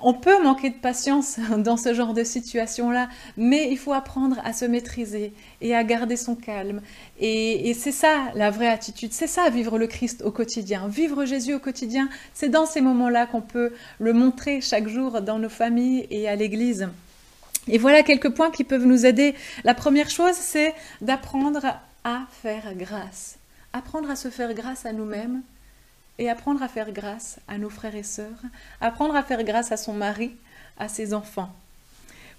on peut manquer de patience *laughs* dans ce genre de situation-là. Mais il faut apprendre à se maîtriser et à garder son calme. Et, et c'est ça la vraie attitude. C'est ça vivre le Christ au quotidien. Vivre Jésus au quotidien, c'est dans ces moments-là qu'on peut le montrer chaque jour dans nos familles et à l'Église. Et voilà quelques points qui peuvent nous aider. La première chose, c'est d'apprendre à faire grâce. Apprendre à se faire grâce à nous-mêmes et apprendre à faire grâce à nos frères et sœurs. Apprendre à faire grâce à son mari, à ses enfants.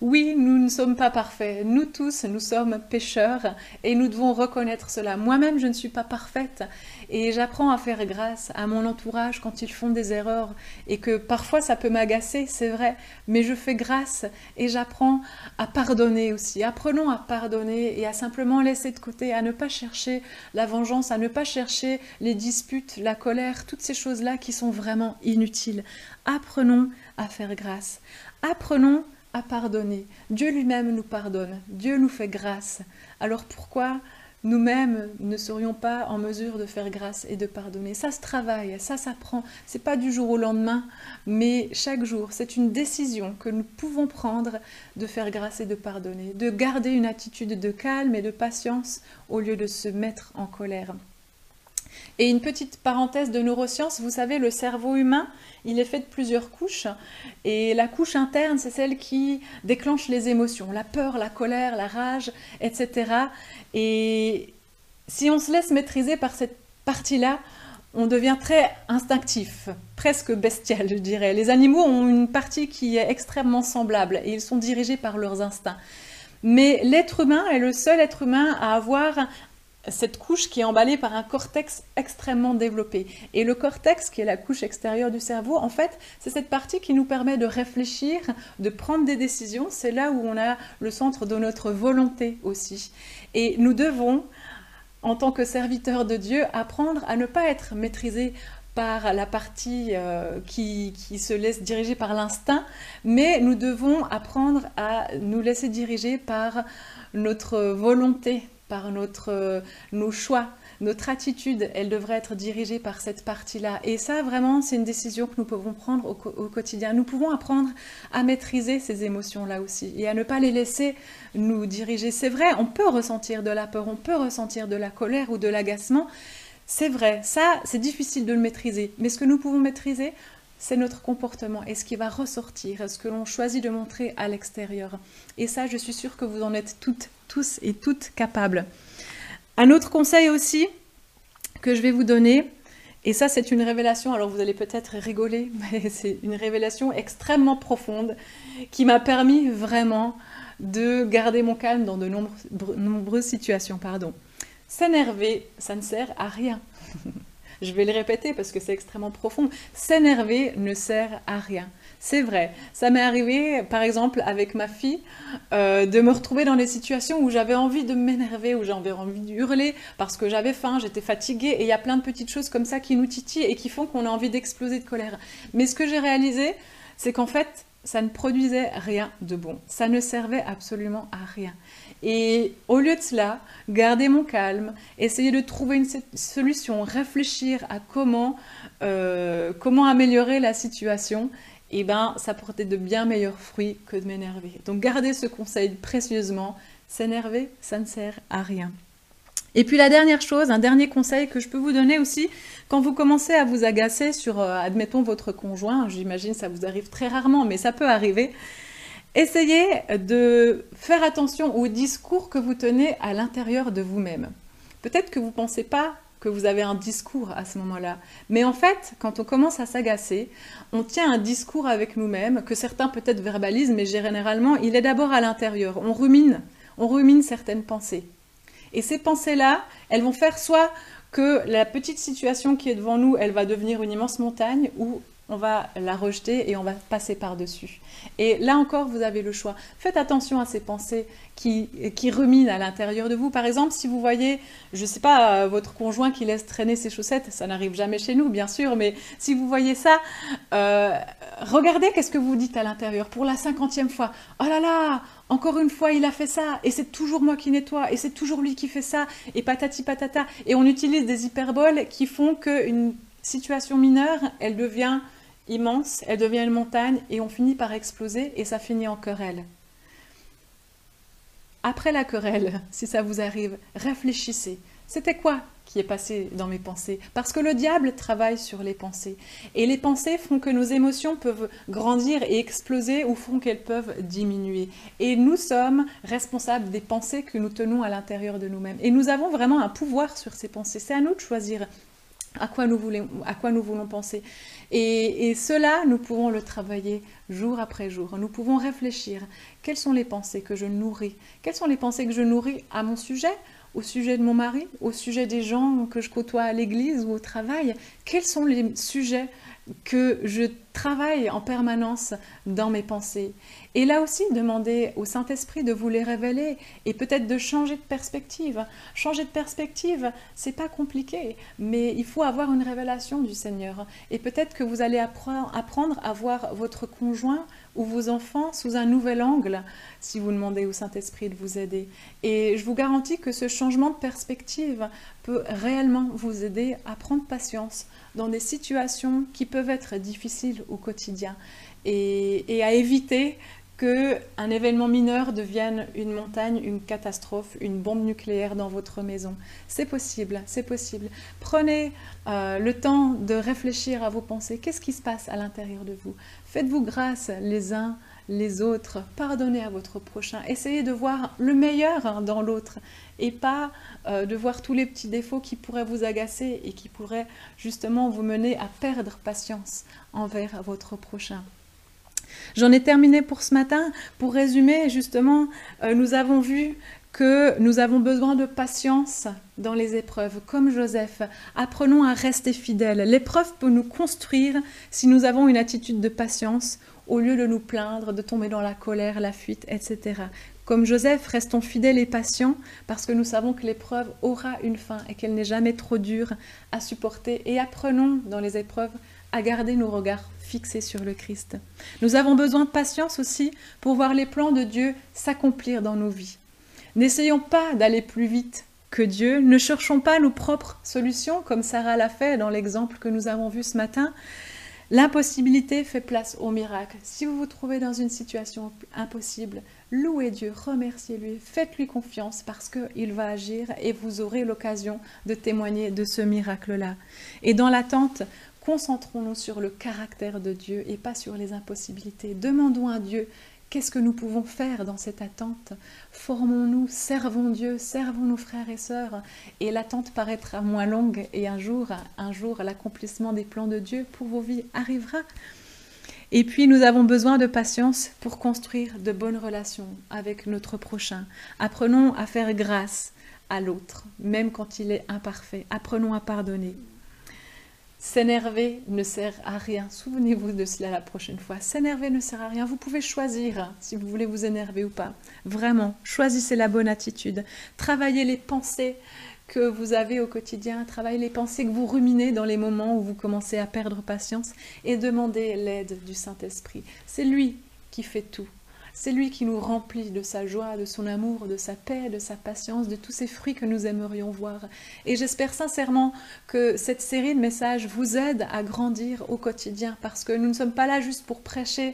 Oui, nous ne sommes pas parfaits. Nous tous, nous sommes pécheurs et nous devons reconnaître cela. Moi-même, je ne suis pas parfaite et j'apprends à faire grâce à mon entourage quand ils font des erreurs et que parfois ça peut m'agacer, c'est vrai, mais je fais grâce et j'apprends à pardonner aussi. Apprenons à pardonner et à simplement laisser de côté, à ne pas chercher la vengeance, à ne pas chercher les disputes, la colère, toutes ces choses-là qui sont vraiment inutiles. Apprenons à faire grâce. Apprenons à pardonner. Dieu lui-même nous pardonne, Dieu nous fait grâce. Alors pourquoi nous-mêmes ne serions pas en mesure de faire grâce et de pardonner? Ça se travaille, ça s'apprend. C'est pas du jour au lendemain, mais chaque jour, c'est une décision que nous pouvons prendre de faire grâce et de pardonner, de garder une attitude de calme et de patience au lieu de se mettre en colère. Et une petite parenthèse de neurosciences, vous savez, le cerveau humain, il est fait de plusieurs couches. Et la couche interne, c'est celle qui déclenche les émotions, la peur, la colère, la rage, etc. Et si on se laisse maîtriser par cette partie-là, on devient très instinctif, presque bestial, je dirais. Les animaux ont une partie qui est extrêmement semblable et ils sont dirigés par leurs instincts. Mais l'être humain est le seul être humain à avoir cette couche qui est emballée par un cortex extrêmement développé. Et le cortex, qui est la couche extérieure du cerveau, en fait, c'est cette partie qui nous permet de réfléchir, de prendre des décisions. C'est là où on a le centre de notre volonté aussi. Et nous devons, en tant que serviteurs de Dieu, apprendre à ne pas être maîtrisés par la partie euh, qui, qui, se laisse diriger par l'instinct, mais nous devons apprendre à nous laisser diriger par notre volonté, par notre, euh, nos choix, notre attitude, elle devrait être dirigée par cette partie-là. Et ça, vraiment, c'est une décision que nous pouvons prendre au, au, quotidien. Nous pouvons apprendre à maîtriser ces émotions-là aussi et à ne pas les laisser nous diriger. C'est vrai, on peut ressentir de la peur, on peut ressentir de la colère ou de l'agacement. C'est vrai, ça, c'est difficile de le maîtriser. Mais ce que nous pouvons maîtriser, c'est notre comportement et ce qui va ressortir, ce que l'on choisit de montrer à l'extérieur. Et ça, je suis sûre que vous en êtes toutes, tous et toutes capables. Un autre conseil aussi que je vais vous donner, et ça c'est une révélation, alors vous allez peut-être rigoler, *laughs* mais c'est une révélation extrêmement profonde qui m'a permis vraiment de garder mon calme dans de nombreuses situations. S'énerver, ça ne sert à rien. *laughs* Je vais le répéter parce que c'est extrêmement profond. S'énerver ne sert à rien. C'est vrai. Ça m'est arrivé, par exemple, avec ma fille, euh, de me retrouver dans des situations où j'avais envie de m'énerver, où j'avais envie de hurler parce que j'avais faim, j'étais fatiguée, et il y a plein de petites choses comme ça qui nous titillent et qui font qu'on a envie d'exploser de colère. Mais ce que j'ai réalisé, c'est qu'en fait, ça ne produisait rien de bon. Ça ne servait absolument à rien. Et au lieu de cela, garder mon calme, essayer de trouver une solution, réfléchir à comment, euh, comment améliorer la situation, et eh ben, ça portait de bien meilleurs fruits que de m'énerver. Donc gardez ce conseil précieusement, s'énerver, ça ne sert à rien. Et puis la dernière chose, un dernier conseil que je peux vous donner aussi, quand vous commencez à vous agacer sur, euh, admettons, votre conjoint, j'imagine ça vous arrive très rarement, mais ça peut arriver, essayez de faire attention au discours que vous tenez à l'intérieur de vous-même. Peut-être que vous ne pensez pas que vous avez un discours à ce moment-là. Mais en fait, quand on commence à s'agacer, on tient un discours avec nous-mêmes, que certains peut-être verbalisent, mais généralement, il est d'abord à l'intérieur. On rumine, on rumine certaines pensées. Et ces pensées-là, elles vont faire soit que la petite situation qui est devant nous, elle va devenir une immense montagne, ou on va la rejeter et on va passer par-dessus. Et là encore, vous avez le choix. Faites attention à ces pensées qui, qui ruminent à l'intérieur de vous. Par exemple, si vous voyez, je ne sais pas, euh, votre conjoint qui laisse traîner ses chaussettes, ça n'arrive jamais chez nous, bien sûr, mais si vous voyez ça, euh, regardez qu'est-ce que vous dites à l'intérieur pour la cinquantième fois. Oh là là, encore une fois, il a fait ça, et c'est toujours moi qui nettoie, et c'est toujours lui qui fait ça, et patati patata. Et on utilise des hyperboles qui font qu'une situation mineure, elle devient immense, elle devient une montagne et on finit par exploser et ça finit en querelle. Après la querelle, *laughs* si ça vous arrive, réfléchissez. C'était quoi qui est passé dans mes pensées? Parce que le diable travaille sur les pensées. Et les pensées font que nos émotions peuvent grandir et exploser ou font qu'elles peuvent diminuer. Et nous sommes responsables des pensées que nous tenons à l'intérieur de nous-mêmes. Et nous avons vraiment un pouvoir sur ces pensées. C'est à nous de choisir à quoi nous voulons, à quoi nous voulons penser. Et, cela, nous pouvons le travailler jour après jour. Nous pouvons réfléchir. Quelles sont les pensées que je nourris? Quelles sont les pensées que je nourris à mon sujet? Au sujet de mon mari, au sujet des gens que je côtoie à l'église ou au travail, quels sont les sujets que je travaille en permanence dans mes pensées. Et là aussi, demandez au Saint-Esprit de vous les révéler et peut-être de changer de perspective. Changer de perspective, c'est pas compliqué, mais il faut avoir une révélation du Seigneur. Et peut-être que vous allez apprendre à voir votre conjoint ou vos enfants sous un nouvel angle si vous demandez au Saint-Esprit de vous aider. Et je vous garantis que ce changement de perspective peut réellement vous aider à prendre patience dans des situations qui peuvent être difficiles au quotidien et, à éviter que un événement mineur devienne une montagne, une catastrophe, une bombe nucléaire dans votre maison. C'est possible, c'est possible. Prenez euh, le temps de réfléchir à vos pensées. Qu'est-ce qui se passe à l'intérieur de vous? Faites-vous grâce les uns les autres. Pardonnez à votre prochain. Essayez de voir le meilleur dans l'autre et pas euh, de voir tous les petits défauts qui pourraient vous agacer et qui pourraient justement vous mener à perdre patience envers votre prochain. J'en ai terminé pour ce matin. Pour résumer, justement, euh, nous avons vu que nous avons besoin de patience dans les épreuves, comme Joseph. Apprenons à rester fidèles. L'épreuve peut nous construire si nous avons une attitude de patience au lieu de nous plaindre, de tomber dans la colère, la fuite, etc. Comme Joseph, restons fidèles et patients parce que nous savons que l'épreuve aura une fin et qu'elle n'est jamais trop dure à supporter. Et apprenons dans les épreuves à garder nos regards fixés sur le Christ. Nous avons besoin de patience aussi pour voir les plans de Dieu s'accomplir dans nos vies. N'essayons pas d'aller plus vite que Dieu, ne cherchons pas nos propres solutions comme Sarah l'a fait dans l'exemple que nous avons vu ce matin. L'impossibilité fait place au miracle. Si vous vous trouvez dans une situation impossible, louez Dieu, remerciez-lui, faites-lui confiance parce qu'il va agir et vous aurez l'occasion de témoigner de ce miracle-là. Et dans l'attente, concentrons-nous sur le caractère de Dieu et pas sur les impossibilités. Demandons à Dieu Qu'est-ce que nous pouvons faire dans cette attente? Formons-nous, servons Dieu, servons nos frères et sœurs, et l'attente paraîtra moins longue, et un jour, un jour, l'accomplissement des plans de Dieu pour vos vies arrivera. Et puis, nous avons besoin de patience pour construire de bonnes relations avec notre prochain. Apprenons à faire grâce à l'autre, même quand il est imparfait. Apprenons à pardonner. S'énerver ne sert à rien. Souvenez-vous de cela la prochaine fois. S'énerver ne sert à rien. Vous pouvez choisir si vous voulez vous énerver ou pas. Vraiment, choisissez la bonne attitude. Travaillez les pensées que vous avez au quotidien, travaillez les pensées que vous ruminez dans les moments où vous commencez à perdre patience et demandez l'aide du Saint-Esprit. C'est lui qui fait tout. C'est lui qui nous remplit de sa joie, de son amour, de sa paix, de sa patience, de tous ces fruits que nous aimerions voir. Et j'espère sincèrement que cette série de messages vous aide à grandir au quotidien, parce que nous ne sommes pas là juste pour prêcher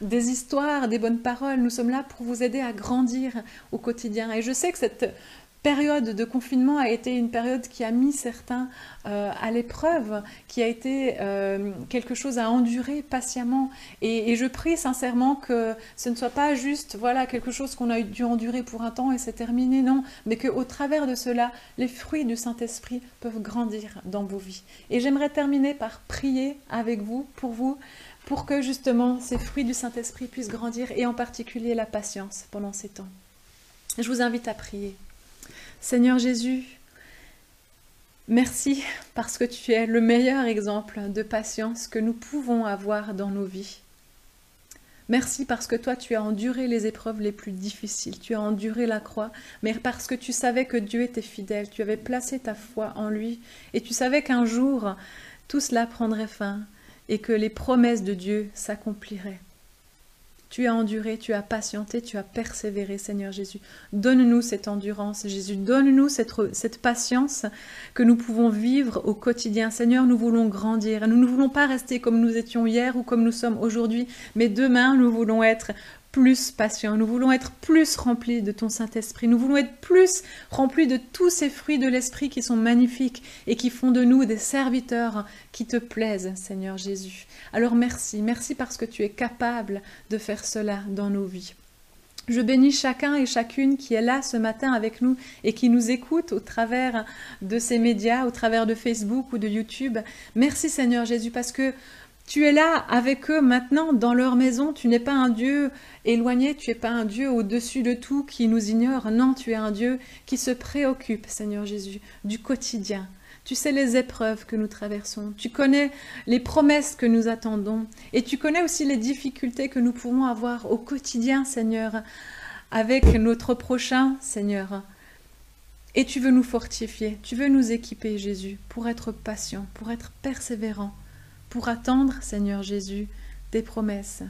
des histoires, des bonnes paroles, nous sommes là pour vous aider à grandir au quotidien. Et je sais que cette période de confinement a été une période qui a mis certains euh, à l'épreuve, qui a été euh, quelque chose à endurer patiemment. Et, je prie sincèrement que ce ne soit pas juste voilà quelque chose qu'on a dû endurer pour un temps et c'est terminé, non, mais qu'au travers de cela, les fruits du Saint-Esprit peuvent grandir dans vos vies. Et j'aimerais terminer par prier avec vous, pour vous, pour que justement ces fruits du Saint-Esprit puissent grandir et en particulier la patience pendant ces temps. Je vous invite à prier. Seigneur Jésus, merci parce que tu es le meilleur exemple de patience que nous pouvons avoir dans nos vies. Merci parce que toi, tu as enduré les épreuves les plus difficiles, tu as enduré la croix, mais parce que tu savais que Dieu était fidèle, tu avais placé ta foi en lui, et tu savais qu'un jour, tout cela prendrait fin, et que les promesses de Dieu s'accompliraient. Tu as enduré, tu as patienté, tu as persévéré, Seigneur Jésus. Donne-nous cette endurance, Jésus. Donne-nous cette, patience que nous pouvons vivre au quotidien. Seigneur, nous voulons grandir. Nous ne voulons pas rester comme nous étions hier ou comme nous sommes aujourd'hui, mais demain, nous voulons être plus patients, nous voulons être plus remplis de ton Saint-Esprit, nous voulons être plus remplis de tous ces fruits de l'Esprit qui sont magnifiques et qui font de nous des serviteurs qui te plaisent, Seigneur Jésus. Alors merci, merci parce que tu es capable de faire cela dans nos vies. Je bénis chacun et chacune qui est là ce matin avec nous et qui nous écoute au travers de ces médias, au travers de Facebook ou de YouTube. Merci Seigneur Jésus parce que tu es là avec eux maintenant dans leur maison. Tu n'es pas un Dieu éloigné, tu n'es pas un Dieu au-dessus de tout qui nous ignore. Non, tu es un Dieu qui se préoccupe, Seigneur Jésus, du quotidien. Tu sais les épreuves que nous traversons, tu connais les promesses que nous attendons et tu connais aussi les difficultés que nous pouvons avoir au quotidien, Seigneur, avec notre prochain, Seigneur. Et tu veux nous fortifier, tu veux nous équiper, Jésus, pour être patient, pour être persévérant pour attendre, Seigneur Jésus, des promesses,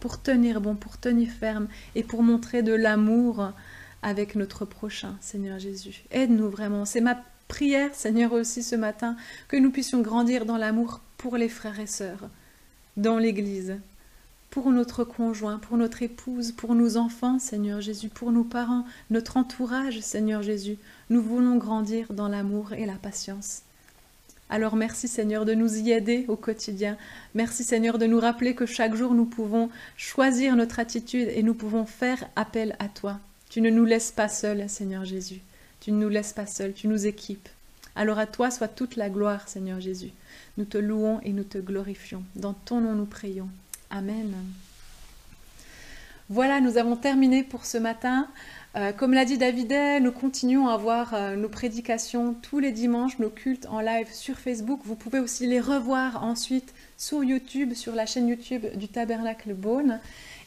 pour tenir bon, pour tenir ferme et pour montrer de l'amour avec notre prochain, Seigneur Jésus. Aide-nous vraiment. C'est ma prière, Seigneur, aussi ce matin, que nous puissions grandir dans l'amour pour les frères et sœurs, dans l'Église, pour notre conjoint, pour notre épouse, pour nos enfants, Seigneur Jésus, pour nos parents, notre entourage, Seigneur Jésus. Nous voulons grandir dans l'amour et la patience. Alors merci Seigneur de nous y aider au quotidien. Merci Seigneur de nous rappeler que chaque jour nous pouvons choisir notre attitude et nous pouvons faire appel à toi. Tu ne nous laisses pas seuls, Seigneur Jésus. Tu ne nous laisses pas seuls, tu nous équipes. Alors à toi soit toute la gloire, Seigneur Jésus. Nous te louons et nous te glorifions. Dans ton nom nous prions. Amen. Voilà, nous avons terminé pour ce matin. Euh, comme l'a dit Davidet, nous continuons à voir euh, nos prédications tous les dimanches, nos cultes en live sur Facebook. Vous pouvez aussi les revoir ensuite sur YouTube, sur la chaîne YouTube du Tabernacle Beaune.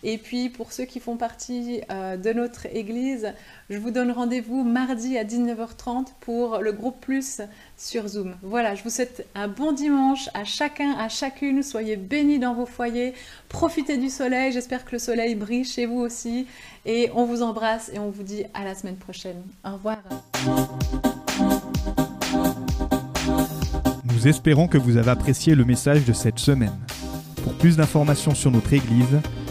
Et puis pour ceux qui font partie euh, de notre église, je vous donne rendez-vous mardi à 19h30 pour le groupe Plus sur Zoom. Voilà, je vous souhaite un bon dimanche à chacun, à chacune. Soyez bénis dans vos foyers. Profitez du soleil. J'espère que le soleil brille chez vous aussi. Et on vous embrasse et on vous dit à la semaine prochaine. Au revoir. Nous espérons que vous avez apprécié le message de cette semaine. Pour plus d'informations sur notre Église,